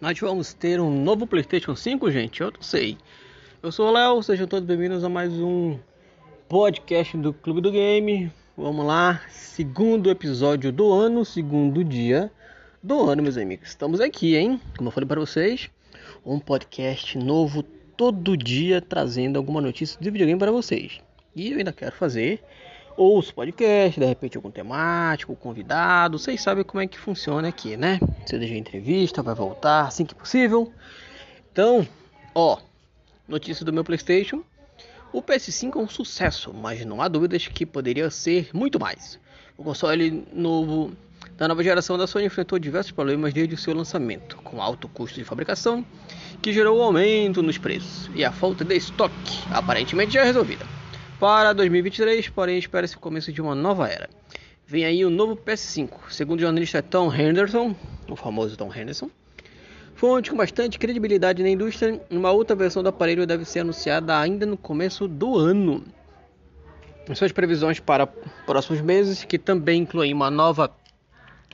nós vamos ter um novo PlayStation 5, gente? Eu não sei. Eu sou o Léo, sejam todos bem-vindos a mais um podcast do Clube do Game. Vamos lá, segundo episódio do ano, segundo dia do ano, meus amigos. Estamos aqui, hein? Como eu falei para vocês, um podcast novo todo dia trazendo alguma notícia de videogame para vocês. E eu ainda quero fazer ouço podcast, de repente algum temático, convidado, vocês sabem como é que funciona aqui, né? Você deixa entrevista, vai voltar assim que possível. Então, ó, notícia do meu PlayStation. O PS5 é um sucesso, mas não há dúvidas que poderia ser muito mais. O console novo da nova geração da Sony enfrentou diversos problemas desde o seu lançamento, com alto custo de fabricação, que gerou um aumento nos preços, e a falta de estoque aparentemente já resolvida. Para 2023, porém, espera-se o começo de uma nova era. Vem aí o novo PS5, segundo o jornalista Tom Henderson, o famoso Tom Henderson. Fonte com bastante credibilidade na indústria, uma outra versão do aparelho deve ser anunciada ainda no começo do ano. Suas previsões para próximos meses, que também incluem uma nova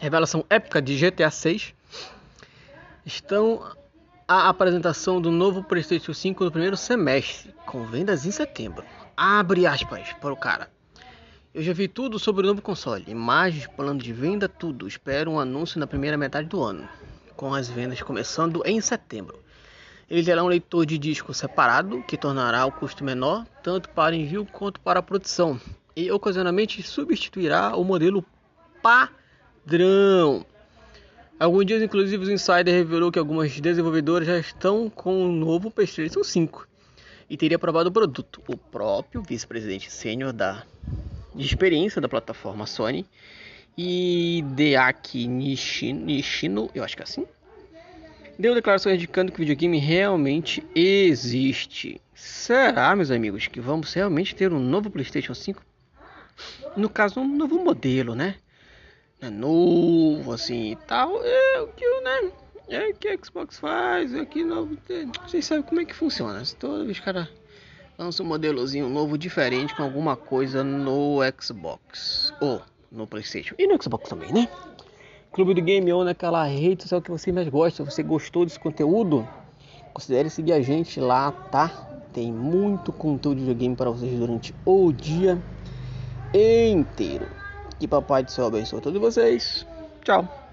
revelação épica de GTA 6, estão a apresentação do novo PlayStation 5 no primeiro semestre, com vendas em setembro abre aspas para o cara. Eu já vi tudo sobre o novo console, imagens, plano de venda, tudo. Espero um anúncio na primeira metade do ano, com as vendas começando em setembro. Ele terá um leitor de disco separado, que tornará o custo menor, tanto para envio quanto para produção, e ocasionalmente substituirá o modelo padrão. Alguns dias, inclusive, o Insider revelou que algumas desenvolvedoras já estão com o novo PlayStation 5 e teria aprovado o produto. O próprio vice-presidente sênior da de experiência da plataforma Sony e Deaki Nishino, eu acho que é assim, deu declarações indicando que o videogame realmente existe. Será, meus amigos, que vamos realmente ter um novo PlayStation 5? No caso, um novo modelo, né? É novo, assim e tal. É o que, né? É que a Xbox faz, aqui novo. Vocês sabem como é que funciona. Toda vez que cara lança um modelozinho novo diferente com alguma coisa no Xbox ou no PlayStation e no Xbox também, né? Clube do Game On naquela rede social que você mais gosta. Se você gostou desse conteúdo, considere seguir a gente lá, tá? Tem muito conteúdo de videogame para vocês durante o dia inteiro. Que Papai do Céu abençoe todos vocês. Tchau.